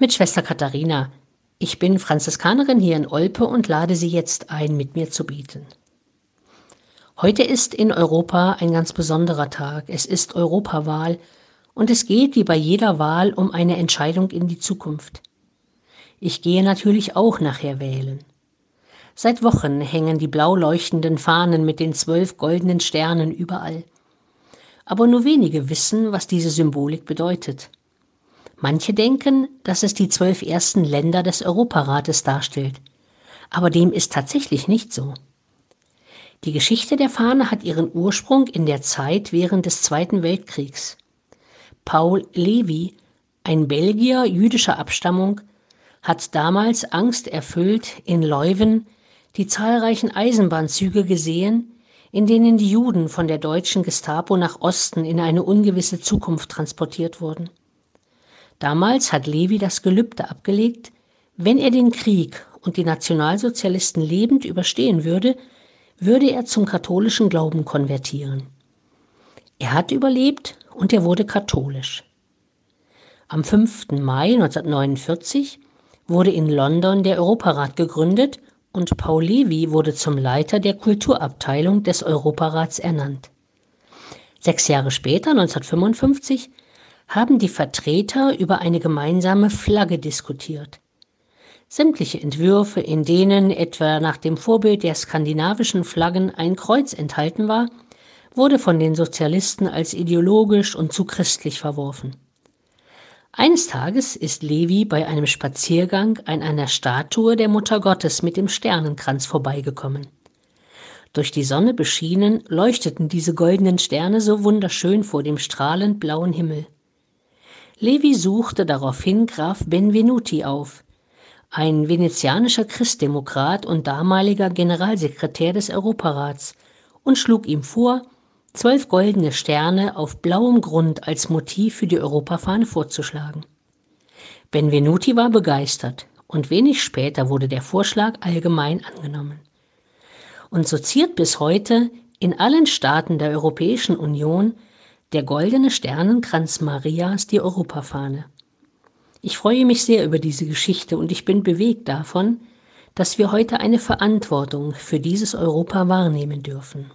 mit Schwester Katharina. Ich bin Franziskanerin hier in Olpe und lade Sie jetzt ein, mit mir zu beten. Heute ist in Europa ein ganz besonderer Tag. Es ist Europawahl und es geht wie bei jeder Wahl um eine Entscheidung in die Zukunft. Ich gehe natürlich auch nachher wählen. Seit Wochen hängen die blau leuchtenden Fahnen mit den zwölf goldenen Sternen überall. Aber nur wenige wissen, was diese Symbolik bedeutet. Manche denken, dass es die zwölf ersten Länder des Europarates darstellt. Aber dem ist tatsächlich nicht so. Die Geschichte der Fahne hat ihren Ursprung in der Zeit während des Zweiten Weltkriegs. Paul Levy, ein Belgier jüdischer Abstammung, hat damals angsterfüllt in Leuven die zahlreichen Eisenbahnzüge gesehen, in denen die Juden von der deutschen Gestapo nach Osten in eine ungewisse Zukunft transportiert wurden. Damals hat Levi das Gelübde abgelegt, wenn er den Krieg und die Nationalsozialisten lebend überstehen würde, würde er zum katholischen Glauben konvertieren. Er hat überlebt und er wurde katholisch. Am 5. Mai 1949 wurde in London der Europarat gegründet und Paul Levi wurde zum Leiter der Kulturabteilung des Europarats ernannt. Sechs Jahre später, 1955, haben die Vertreter über eine gemeinsame Flagge diskutiert. Sämtliche Entwürfe, in denen etwa nach dem Vorbild der skandinavischen Flaggen ein Kreuz enthalten war, wurde von den Sozialisten als ideologisch und zu christlich verworfen. Eines Tages ist Levi bei einem Spaziergang an einer Statue der Mutter Gottes mit dem Sternenkranz vorbeigekommen. Durch die Sonne beschienen leuchteten diese goldenen Sterne so wunderschön vor dem strahlend blauen Himmel. Levi suchte daraufhin Graf Benvenuti auf, ein venezianischer Christdemokrat und damaliger Generalsekretär des Europarats, und schlug ihm vor, zwölf goldene Sterne auf blauem Grund als Motiv für die Europafahne vorzuschlagen. Benvenuti war begeistert und wenig später wurde der Vorschlag allgemein angenommen. Und so ziert bis heute in allen Staaten der Europäischen Union der goldene Sternenkranz Marias die Europafahne. Ich freue mich sehr über diese Geschichte und ich bin bewegt davon, dass wir heute eine Verantwortung für dieses Europa wahrnehmen dürfen.